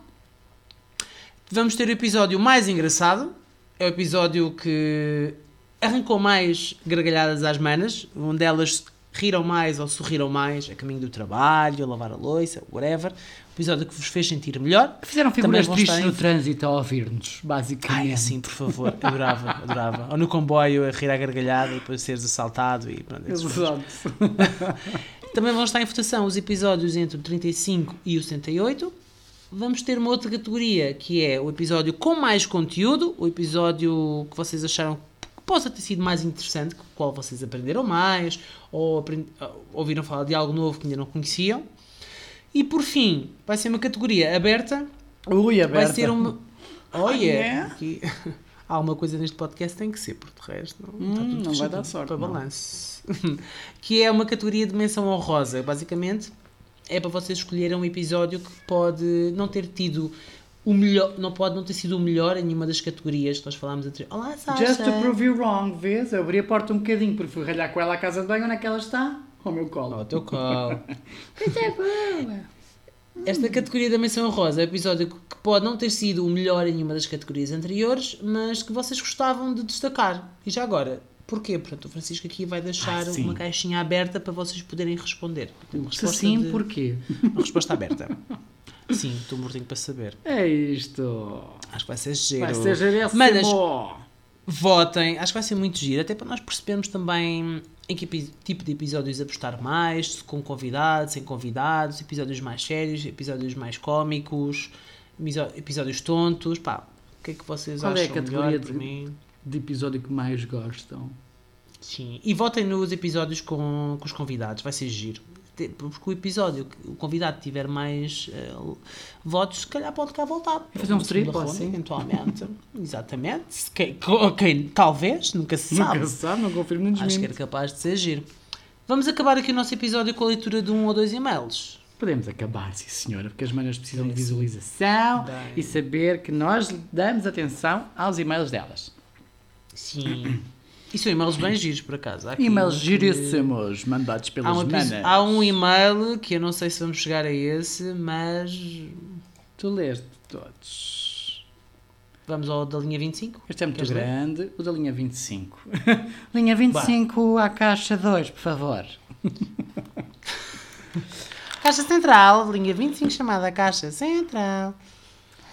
Vamos ter o episódio mais engraçado. É o episódio que arrancou mais gargalhadas às manas, onde elas riram mais ou sorriram mais a caminho do trabalho, a lavar a louça, whatever. O episódio que vos fez sentir melhor. Fizeram figuras tristes em- no trânsito a ouvir-nos, basicamente. Ai, assim, por favor, adorava, adorava. Ou no comboio a rir à gargalhada e depois seres assaltado e pronto. Exato. Também vão estar em votação os episódios entre o 35 e o 68. Vamos ter uma outra categoria que é o episódio com mais conteúdo, o episódio que vocês acharam possa ter sido mais interessante, com o qual vocês aprenderam mais, ou aprend- ouviram falar de algo novo que ainda não conheciam. E por fim, vai ser uma categoria aberta, Ui, aberta. vai ser uma. Oh Ah, yeah! é? Aqui- Há uma coisa neste podcast que tem que ser, porque de resto não, Hum, não vai dar sorte, Para balanço. que é uma categoria de menção honrosa. Basicamente, é para vocês escolherem um episódio que pode não ter tido o melhor, não pode não ter sido o melhor em nenhuma das categorias que nós falámos anterior. Olá, Sasha! Just to prove you wrong, vês? Eu abri a porta um bocadinho porque fui ralhar com ela à casa de banho. Onde é que ela está? Ao meu colo. Ao teu colo. Coisa boa. Esta categoria da menção honrosa é um episódio que pode não ter sido o melhor em nenhuma das categorias anteriores, mas que vocês gostavam de destacar. E já agora, porquê? Portanto, o Francisco aqui vai deixar Ah, uma caixinha aberta para vocês poderem responder. Resposta sim, de- porquê? Uma resposta aberta. Sim, estou mortinho para saber. É isto. Acho que vai ser giro. Vai ser gerêssimo. Manas, votem. Acho que vai ser muito giro, até para nós percebermos também em que tipo de episódios apostar mais, com convidados, sem convidados, episódios mais sérios, episódios mais cómicos, episódios tontos. Pá, o que é que vocês Qual é a acham categoria melhor de- mim? De episódio que mais gostam. Sim. E votem nos episódios com, com os convidados, vai ser giro. Te- Porque o episódio, que o convidado tiver mais eh, votos, se calhar pode cá voltar. Fazer um triplo, assim. Eventualmente. Exatamente. Se Quem, co- quem- talvez, nunca se sabe. Nunca se sabe, não confirmo nem Acho que era capaz de ser giro. Vamos acabar aqui o nosso episódio com a leitura de um ou dois e-mails. Podemos acabar, sim senhora, porque as manas precisam de visualização Bem. e saber que nós damos atenção aos e-mails delas. Sim. E são e-mails bem giros, por acaso. Há E-mails que- giríssimos, mandados Há pelas manas. há um e-mail que eu não sei se vamos chegar a esse, mas Tu leste todos. vamos ao da linha 25. Este é muito Queres ler? grande, o da linha 25. linha 25 à caixa 2, por favor. Caixa Central, linha 25, chamada Caixa Central.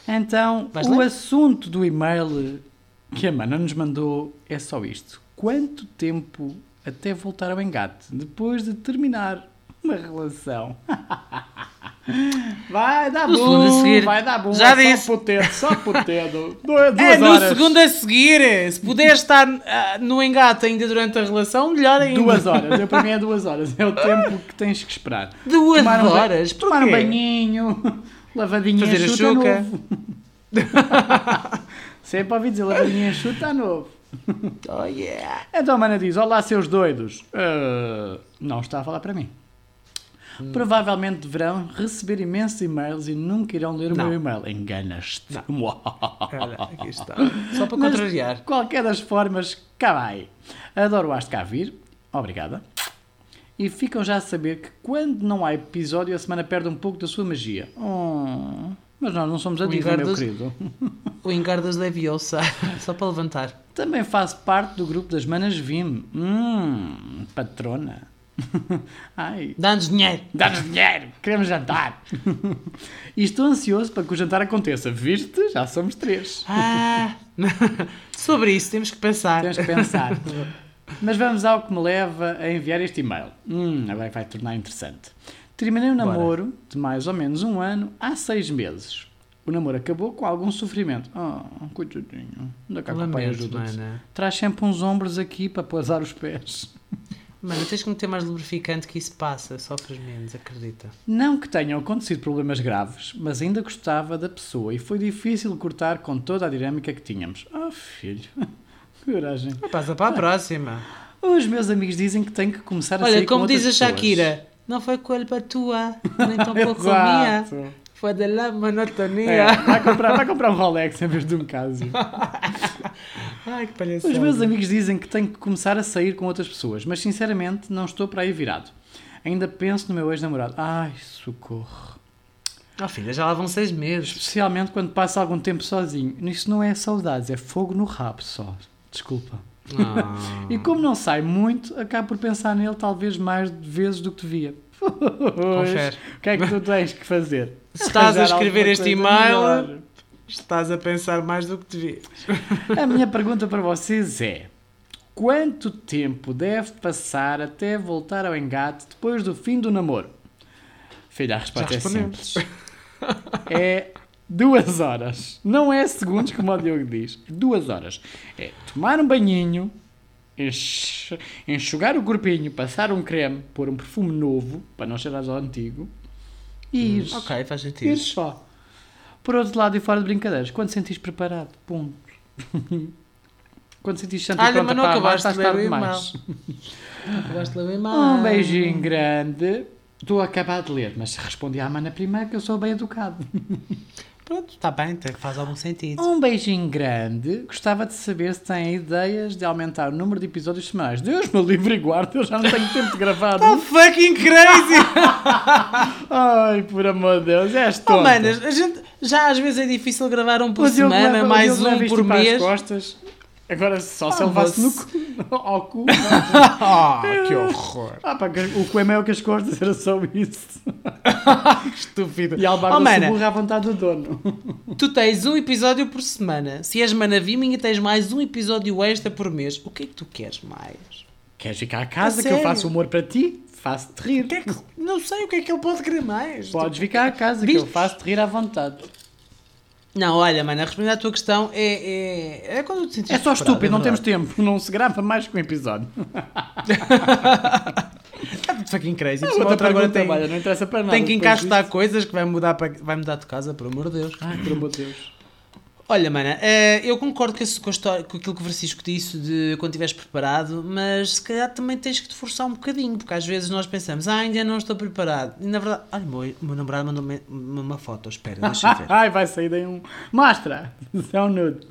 Então, Vais o ler? assunto do e-mail que a mana nos mandou é só isto. Quanto tempo até voltar ao engate depois de terminar uma relação? Vai dar No bom, vai dar bom. Já é disse. Só potente, só potente. Duas, É no horas. segundo a seguir. Se puder estar ah, no engate ainda durante a relação, melhor ainda. Duas horas, eu, para mim é duas horas. É o tempo que tens que esperar. Duas Tomar um horas? Tomar um banhinho, lavadinha Fazer a chuca. novo. Sempre ouvi dizer lavadinha enxuta novo. Oh yeah. Então a mana diz: Olá, seus doidos. Ah, não está a falar para mim. Hum. Provavelmente deverão receber imensos e-mails e nunca irão ler o Não. meu e-mail. Enganas-te. Aqui está. Só para Mas, contrariar. qualquer das formas, cá vai. Adoro as cá vir. Obrigada. E ficam já a saber que quando não há episódio, a semana perde um pouco da sua magia. Oh, mas nós não somos a O diva, meu querido. O engardas Leviosa. Só para levantar. Também faço parte do grupo das manas Vim. Hum, patrona. Ai, Dá-nos dinheiro. dá-nos dinheiro, queremos jantar. e estou ansioso para que o jantar aconteça. Viste? Já somos três. Ah, sobre isso temos que pensar. Temos que pensar. Mas vamos ao que me leva a enviar este e-mail. Hum, agora vai tornar interessante. Terminei o Bora. namoro de mais ou menos um ano há seis meses. O namoro acabou com algum sofrimento. Oh, coitadinho. Onde é que a papai Lamento, ajuda mana. Traz sempre uns ombros aqui para pousar os pés. Mano, tens que meter mais lubrificante que isso passa. Sofres menos, acredita. Não que tenham acontecido problemas graves, mas ainda gostava da pessoa e foi difícil cortar com toda a dinâmica que tínhamos. Oh, filho. Que coragem. Passa para a próxima. Os meus amigos dizem que tenho que começar a Olha, sair com como diz a outras pessoas. Não foi culpa tua, nem tampouco minha. Foi de la É, monotonia. vai, comprar, vai comprar um Rolex em vez de um caso. Ai, que palhaçada. Os meus amigos dizem que tenho que começar a sair com outras pessoas, mas sinceramente não estou para aí virado. Ainda penso no meu ex-namorado. Ai, socorro. Oh filha, já lá vão seis meses. Especialmente quando passa algum tempo sozinho. Isso não é saudades, é fogo no rabo só. Desculpa. Ah. E como não sai muito, acabo por pensar nele talvez mais vezes do que devia. Confere. O que é que tu tens que fazer? Se estás a escrever este e-mail, melhor. estás a pensar mais do que devias. A minha pergunta para vocês é: quanto tempo deve passar até voltar ao engate depois do fim do namoro? Filha, a resposta é simples. É duas horas. Não é segundos, como o Diogo diz. Duas horas. É tomar um banhinho, enx- enxugar o corpinho, passar um creme, pôr um perfume novo, para não cheirar ao antigo, e ir. Ok, faz Ir sentido. só. Por outro lado, e fora de brincadeiras, quando sentires preparado, ponto. quando sentires sentir Olha, pronta mas não amar, acabaste estás de ler o demais. Acabaste de ler o e-mail. Um beijinho grande. Estou a acabar de ler, mas respondi à mana primeiro que eu sou bem educado. Pronto, está bem, faz algum sentido. Um beijinho grande. Gostava de saber se têm ideias de aumentar o número de episódios semanais. Deus me livre e guarde, eu já não tenho tempo de gravar. Oh, fucking crazy! Ai, por amor de Deus, és Oh, tonto. manas, a gente, já às vezes é difícil gravar um por Diogo semana, mais um por mês. Agora só se Ah, ele levasse no cu, ao cu. Ah, que horror. Ah, pá, o cu é maior que as costas, era só isso. Estúpido. E a Oh, albarda se mana, burra à vontade do dono. tu tens um episódio por semana. Se és manaviminha, tens mais um episódio extra por mês. O que é que tu queres mais? Queres ficar a casa A que eu sério? faço humor para ti? Faço-te rir. Que é que- Não sei o que é que ele pode querer mais. Podes ficar a casa que eu faço-te rir à vontade. Não, olha, mano, a responder à tua questão é, é, é quando te sentires É só estúpido, não é temos verdade. tempo. Não se grava mais que um episódio. É fucking crazy. Outra Outra agora tem, olha, não interessa para nada. tem que encastar disto. coisas que vai mudar, para, vai mudar de casa, por amor de Deus. Ai, por amor de Deus. Olha, mana, eh, eu concordo com, esse- com, a história, com aquilo que o Francisco disse de quando estiveres preparado, mas se calhar também tens que te forçar um bocadinho, porque às vezes nós pensamos, ah, ainda não estou preparado. E na verdade, olha, o meu, meu namorado mandou-me uma, uma foto, espera, deixa eu ver. Ai, vai sair daí um. Mostra! Isso é um nude.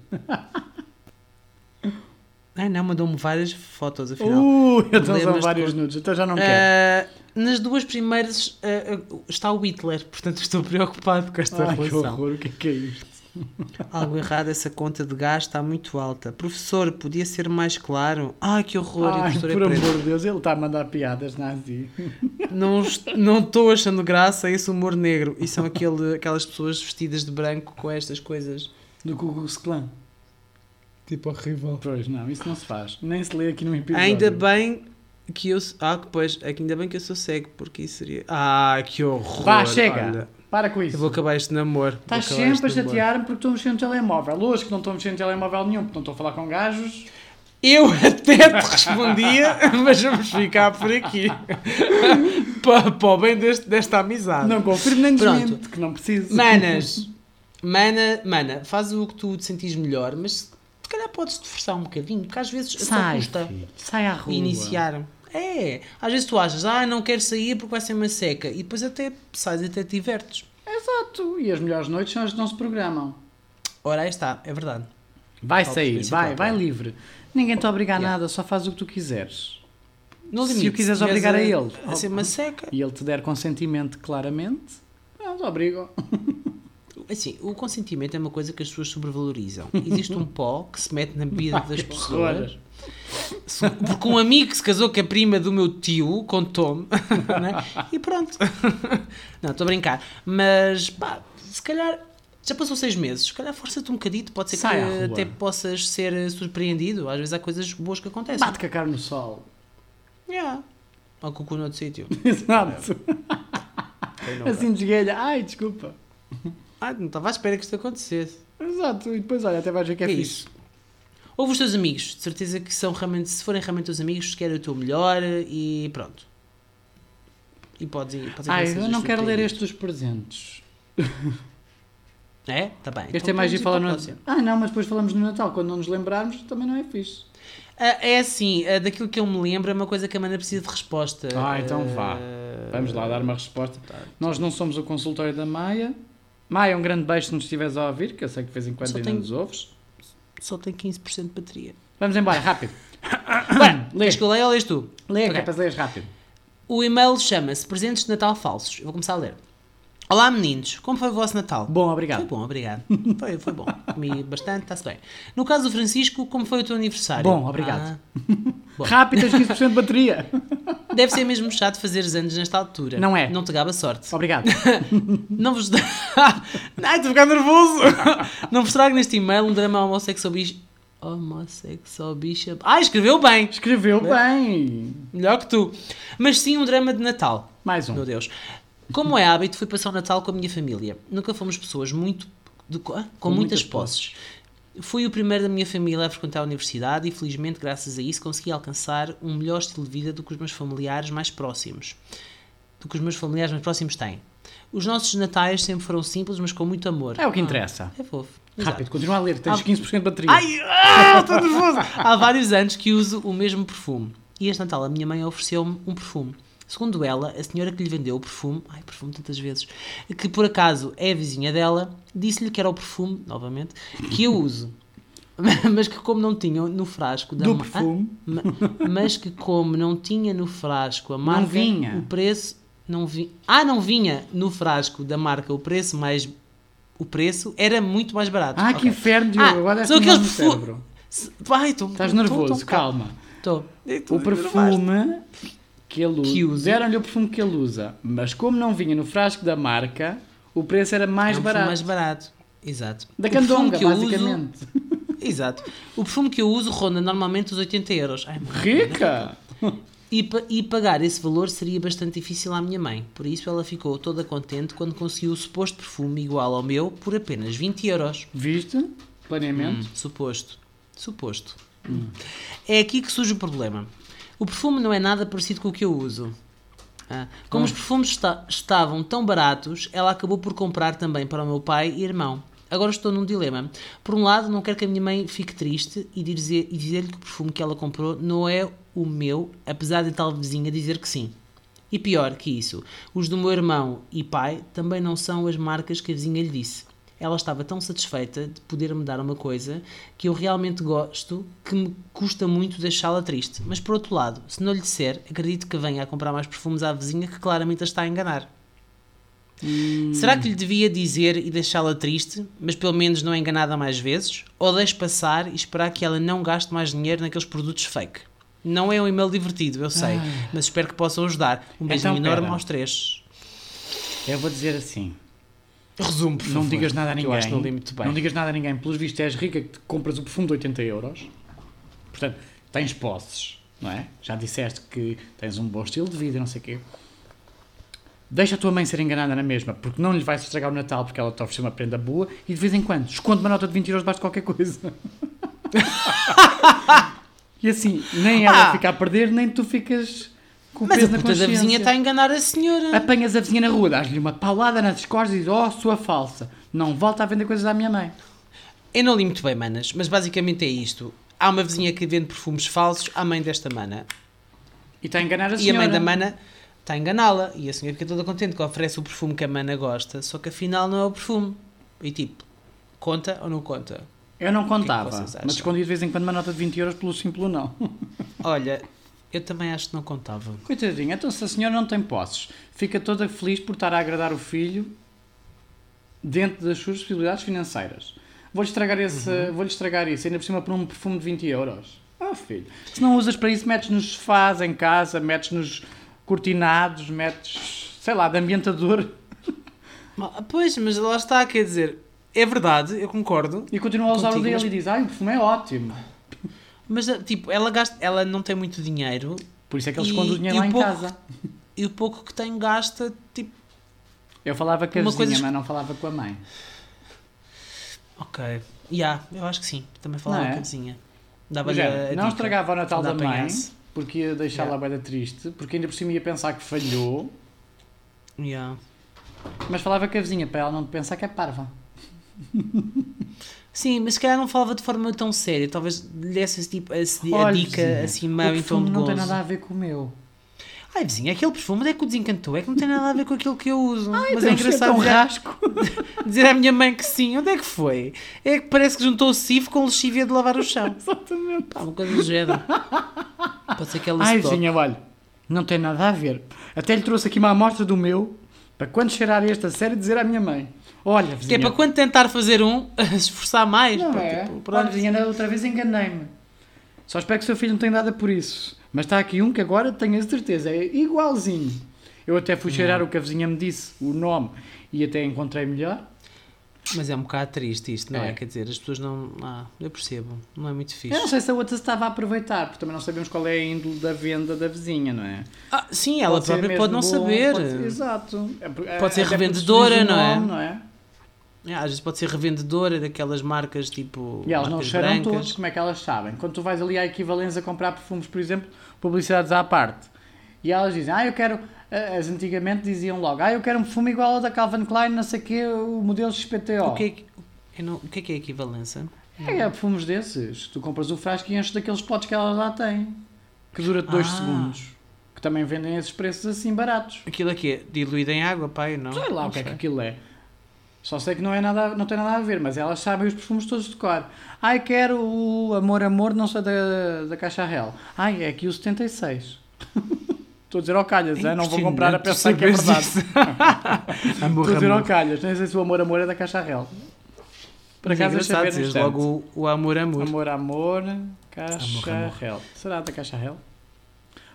Ai não, mandou-me várias fotos, afinal. Uh, então são Lembras-te vários nudes. Então já não quero. Eh, nas duas primeiras eh, está o Hitler, portanto estou preocupado com esta Ai, que relação. horror, o que é que é isto? Algo errado, essa conta de gás está muito alta. Professor, podia ser mais claro? Ai, que horror, Ai, é por preto. amor de Deus, ele está a mandar piadas nazi. Não est- não estou achando graça a esse humor negro. E são aquele, aquelas pessoas vestidas de branco com estas coisas. Do Ku Klux Klan. Tipo horrível. Pois não, isso não se faz. Nem se lê aqui no episódio. Ainda bem que eu. Ah, pois, é que ainda bem que eu sou cego, porque isso seria. Ah, que horror. Vá, chega! Olha, Para com isso. eu vou acabar este namoro. Estás sempre a chatear-me porque estou mexendo no telemóvel. Hoje que não estou mexendo no telemóvel nenhum, porque não estou a falar com gajos. Eu até te respondia, mas vamos ficar por aqui. para, para o bem deste, desta amizade. Não confirmo nem desmente, que não preciso. Manas, mana, mana, faz o que tu te sentires melhor, mas se calhar podes-te forçar um bocadinho, porque às vezes sai, custa sai à rua. iniciar. É, às vezes tu achas, ah, não quero sair porque vai ser uma seca, e depois até sais e até te divertes. Exato. E as melhores noites são as que não se programam. Ora, aí está, é verdade. Vai Top sair, vai, vai livre. Ninguém te obriga a Yeah. nada, só faz o que tu quiseres. No Se limite, o quiseres obrigar a ele. A ser uma seca. E ele te der consentimento claramente, pronto, obrigo. Assim, o consentimento é uma coisa que as pessoas sobrevalorizam. Existe um pó que se mete na bebida das pessoas. Se- Porque um amigo que se casou com a prima do meu tio contou-me. né? E pronto. Não, estou a brincar. Mas, pá, se calhar. Já passou seis meses, se calhar força-te um bocadito, pode ser Sai que até possas ser eh, surpreendido. Às vezes há coisas boas que acontecem. Bate com a cara no sol. Yeah. Ou com o cu noutro sítio. Exato. Assim desguelha. Ai, desculpa. Ah, não estava à espera que isto acontecesse. Exato. E depois, olha, até vais ver que é, Que é fixe. isso? Ouve os teus amigos, de certeza que são realmente, se forem realmente os amigos, querem o teu melhor e pronto. E podes ir. Podes ir Ai, que eu não quero ler este dos presentes. É? Tá bem. Este Então é mais de falar para o no próximo. Ah, não, mas depois falamos no Natal. Quando não nos lembrarmos, também não é fixe. Ah, é assim, ah, daquilo que eu me lembro, é uma coisa que a Mana precisa de resposta. Ah, então vá. Ah, Vamos lá dar uma resposta. tá. Nós não somos o consultório da Maia. Maia, um grande beijo se nos estiveres a ouvir, que eu sei que de vez em quando Só ainda tenho- nos ouves. Só tem 15% de bateria. Vamos embora, rápido. Bem, Lê. queres que eu leia ou lês tu? Lê, que Ok. é para leres rápido. O e-mail chama-se Presentes de Natal Falsos. Eu vou começar a ler. Olá meninos, como foi o vosso Natal? Bom, Foi obrigado. bom, obrigado. Foi, foi bom. Comi bastante, está-se bem. No caso do Francisco, como foi o teu aniversário? Bom, obrigado. Ah, bom. Rápido, tens 15% de bateria. deve ser mesmo chato fazeres anos nesta altura. Não é. Não te gaba sorte. Obrigado. Não vos. Ai, estou a ficar nervoso! Não vos trago neste e-mail um drama homossexual bicha. Homossexual bicha. Ah, escreveu bem! Escreveu bem. Melhor que tu. Mas sim um drama de Natal. Mais um. Meu Deus. Como é hábito, fui passar o Natal com a minha família. Nunca fomos pessoas muito. de ah, com, muitas, muitas posses. Fui o primeiro da minha família a frequentar a universidade e, felizmente, graças a isso, consegui alcançar um melhor estilo de vida do que os meus familiares mais próximos. Do que os meus familiares mais próximos têm. Os nossos natais sempre foram simples, mas com muito amor. É o que Ah, interessa. é fofo. Exato. Rápido, continua a ler, tens Ah. 15% de bateria. Ai, ah, estou nervoso. Há vários anos que uso o mesmo perfume. E este Natal a minha mãe ofereceu-me um perfume. Segundo ela, a senhora que lhe vendeu o perfume, ai, perfume tantas vezes, que por acaso é a vizinha dela, disse-lhe que era o perfume, novamente, que eu uso. Mas que como não tinha no frasco da Do ma- perfume. Ah, ma- mas que como não tinha no frasco a marca, vinha. o preço não vinha. Ah, não vinha no frasco da marca o preço mais o preço era muito mais barato. Ah, que Ok. inferno, Diogo. Ah, Agora são deste um aqueles no perfu- cérebro. Se- Vai, tô, Estás tô- nervoso, tô- calma. Tô. O perfume que ele usa. usa. Deram-lhe o perfume que ele usa. Mas como não vinha no frasco da marca, o preço era mais é um barato. mais barato. Exato. Da O perfume candonga, que eu uso- basicamente. Exato. O perfume que eu uso ronda normalmente os 80 euros. Ai. Rica! E, e pagar esse valor seria bastante difícil à minha mãe. Por isso ela ficou toda contente quando conseguiu o suposto perfume igual ao meu por apenas 20 euros. Viste? Planeamento. Hum, suposto. Suposto. É aqui que surge o problema. O perfume não é nada parecido com o que eu uso. Ah, Como os perfumes esta- estavam tão baratos, ela acabou por comprar também para o meu pai e irmão. Agora estou num dilema. Por um lado, não quero que a minha mãe fique triste e dizer- e dizer-lhe que o perfume que ela comprou não é o meu, apesar de tal vizinha dizer que sim. E pior que isso, os do meu irmão e pai também não são as marcas que a vizinha lhe disse. Ela estava tão satisfeita de poder me dar uma coisa que eu realmente gosto que me custa muito deixá-la triste. Mas por outro lado, se não lhe disser, acredito que venha a comprar mais perfumes à vizinha que claramente a está a enganar. Será que lhe devia dizer e deixá-la triste, mas pelo menos não enganada mais vezes? Ou deixe passar e esperar que ela não gaste mais dinheiro naqueles produtos fake? Não é um e-mail divertido, eu sei, mas espero que possam ajudar. Um beijinho Então, enorme pera. aos três. Eu vou dizer assim. Resumo, por Não favor, digas nada a ninguém. Eu acho que não li muito bem. Não digas nada a ninguém. Pelos vistos, és rica que compras o perfume de 80 euros. Portanto, tens posses, não é? Já disseste que tens um bom estilo de vida, não sei o quê. Deixa a tua mãe ser enganada na mesma, porque não lhe vais estragar o Natal porque ela te ofereceu uma prenda boa e de vez em quando esconde uma nota de 20 euros debaixo de qualquer coisa. e assim, nem ela Ah. fica a perder, nem tu ficas com Mas a puta da vizinha está a enganar a senhora. Apanhas a vizinha na rua, dás-lhe uma paulada nas costas e dizes, oh, sua falsa, não volta a vender coisas à minha mãe. Eu não li muito bem, manas, mas basicamente é isto. Há uma vizinha que vende perfumes falsos à mãe desta mana. E está a enganar a E a senhora. mãe da mana está a enganá-la. E a senhora fica toda contente que oferece o perfume que a mana gosta, só que afinal não é o perfume. E tipo, conta ou não conta? Eu não que contava, vocês acham? mas escondi de vez em quando uma nota de 20 euros pelo simples não. Olha, eu também acho que não contava. Coitadinha, então se a senhora não tem posses, fica toda feliz por estar a agradar o filho dentro das suas possibilidades financeiras. Vou-lhe estragar, esse, Uhum. vou-lhe estragar isso, ainda por cima por um perfume de 20 euros. Oh, filho. Se não usas para isso, metes nos sofás em casa, metes nos cortinados, metes, sei lá, de ambientador Pois, mas lá está, quer dizer, é verdade, eu concordo, e continua a usar Contigo, o dele mas- e diz: Ai, o perfume é ótimo. Mas tipo, ela, gasta, ela não tem muito dinheiro Por isso é que ele E- esconde o dinheiro lá o em pouco- casa. e o pouco que tem gasta, tipo, Eu falava com a vizinha, coisa- mas não falava com a mãe. ok. Yeah, eu acho que sim, também falava é? com a vizinha. Do Dava-lhe género, a, a não estragava o Natal da mãe, porque ia deixá-la Yeah. triste, porque ainda por cima ia pensar que falhou, Yeah. mas falava com a vizinha para ela não pensar que é parva. Sim, mas se calhar não falava de forma tão séria, talvez lhe desse tipo, a, a dica assim meio em tom de não tem gozo. nada a ver com o meu. Ai vizinha, aquele perfume onde é que o desencantou? É que não tem nada a ver com aquilo que eu uso. mas é um cheiro engraçado dizer, rasco. dizer à minha mãe que sim. Onde é que foi? É que parece que juntou o cifo com lexívia de lavar o chão. Exatamente. Pá, uma coisa do género. Pode ser que ela Ai, vizinha, olha, não tem nada a ver. Até lhe trouxe aqui uma amostra do meu, para quando cheirar este a sério dizer à minha mãe. Olha, Que é vizinha. para quando tentar fazer um, esforçar mais. Não pá, é? tipo, Olha, vizinha, outra vez enganei-me. Só espero que o seu filho não tenha nada por isso. Mas está aqui um que agora tenho a certeza, é igualzinho. Eu até fui cheirar o que a vizinha me disse, o nome, e até encontrei melhor. Mas é um bocado triste isto, não é? É. Quer dizer, as pessoas não. Ah, eu percebo. Não é muito fixe. Eu não sei se a outra se estava a aproveitar, porque também não sabemos qual é a índole da venda da vizinha, não é? Ah, sim, ela Pode própria pode não bom, saber. pode- exato. É por- Pode ser até revendedora, não é? nome, não é? É, às vezes pode ser revendedora daquelas marcas tipo. E elas não cheiram brancas. todos, como é que elas sabem? Quando tu vais ali à equivalência a comprar perfumes, por exemplo, publicidades à parte, e elas dizem, ah, eu quero, eh, as antigamente diziam logo, ah, eu quero um perfume igual ao da Calvin Klein, não sei o quê, o modelo XPTO. O que, é que, não- o que é que é equivalência? É, é perfumes desses. Tu compras o frasco e enches daqueles potes que elas lá têm, que dura 2 Ah. segundos. Que também vendem esses preços assim baratos. Aquilo aqui é diluído em água, pai? Não. Sei lá Não o que é que sei. aquilo é. Só sei que não, é nada, não tem nada a ver, mas elas sabem os perfumes todos de cor. Ai, quero o Amor Amor, não sei da, da Caixa Real. Ai, é aqui o 76. Estou a dizer ao calhas, é? não vou comprar a pensar que é verdade. Amor, Estou a dizer ao calhas, nem sei se o Amor Amor é da Caixa Real. Por Mas é acaso dizeres instante. logo o, o amor, amor. Amor Amor, Caixa Amor, amor. Real. Será da Caixa Real?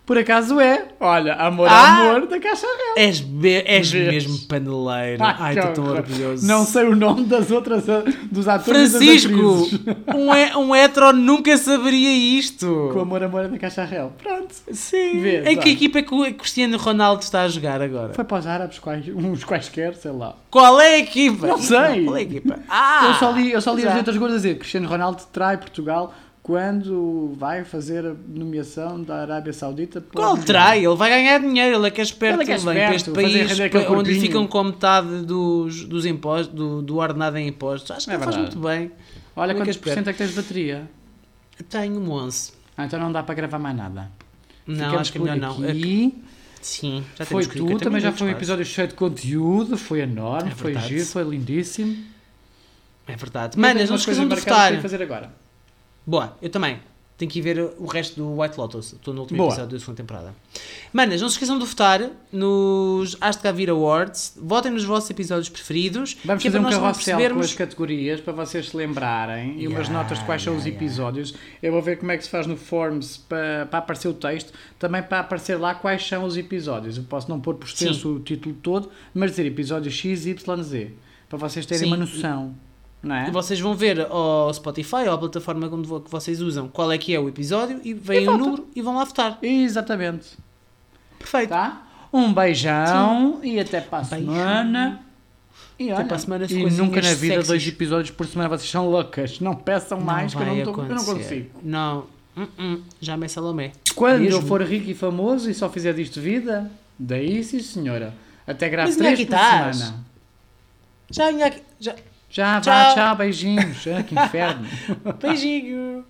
Por acaso é. Olha, Amor Ah! Amor da Caixa Real. És, be- és Vês? mesmo paneleiro. Ai, Ai, estou tão orgulhoso. Não sei o nome das outras, dos atores Francisco, um, he- um hetero nunca saberia isto. Com Amor Amor é da Caixa Real. Pronto. Sim. Vês, em que olha. equipa é que o Cristiano Ronaldo está a jogar agora? Foi para os árabes, quais, uns quaisquer, sei lá. Qual é a equipa? Não sei. Qual é a equipa? Ah! eu só li, eu só li já. as letras gordas a dizer Cristiano Ronaldo trai Portugal quando vai fazer a nomeação da Arábia Saudita. Qual trai? Ele vai ganhar dinheiro, ele é que é esperto, Ele é que é ele vem para esperto, este país onde ficam com metade dos, dos impostos, do, do ordenado em impostos. Acho que É ele faz muito bem. Olha Ele é que é quantos por esperto. cento é que tens de bateria. Tenho um 11. Ah, então não dá para gravar mais nada. Não, Ficamos acho que é melhor não. É que- aqui. Sim, já Foi temos 50 tudo, também já foi um quase. episódio cheio de conteúdo, foi enorme, É foi giro, foi lindíssimo. É verdade. Manas, não se esqueçam de votar. fazer agora. Boa, eu também. Tenho que ir ver o resto do White Lotus. Estou no último Boa. episódio da segunda temporada. Manas, não se esqueçam de votar nos Ask de Vir Awards. Votem nos vossos episódios preferidos. Vamos é fazer um nós também carrossel com percebermos- as categorias para vocês se lembrarem e umas Yeah, notas de quais são os yeah, yeah. episódios. Eu vou ver como é que se faz no Forms para, para aparecer o texto, também para aparecer lá quais são os episódios. Eu posso não pôr por extenso o título todo, mas dizer episódio X, Y, Z, para vocês terem Sim, uma noção. Não é? E vocês vão ver ao Spotify ou à plataforma que vocês usam qual é que é o episódio e vem o número e vão lá votar. Exatamente. Perfeito. Tá? Um beijão e até para a Beijão. semana. E, olha, para a semana, e nunca na vida sexys. dois episódios por semana vocês são loucas. Não peçam mais que eu não, tô- eu não consigo. Não. Hum, hum. Já me Salomé. Quando Mesmo? eu for rico e famoso e só fizer disto vida, daí sim senhora. Até grave onde é três que por estás? semana. Já vinha aqui. Já... Já, vá, Tchau. tchau, beijinhos. Ah, que inferno. Beijinho.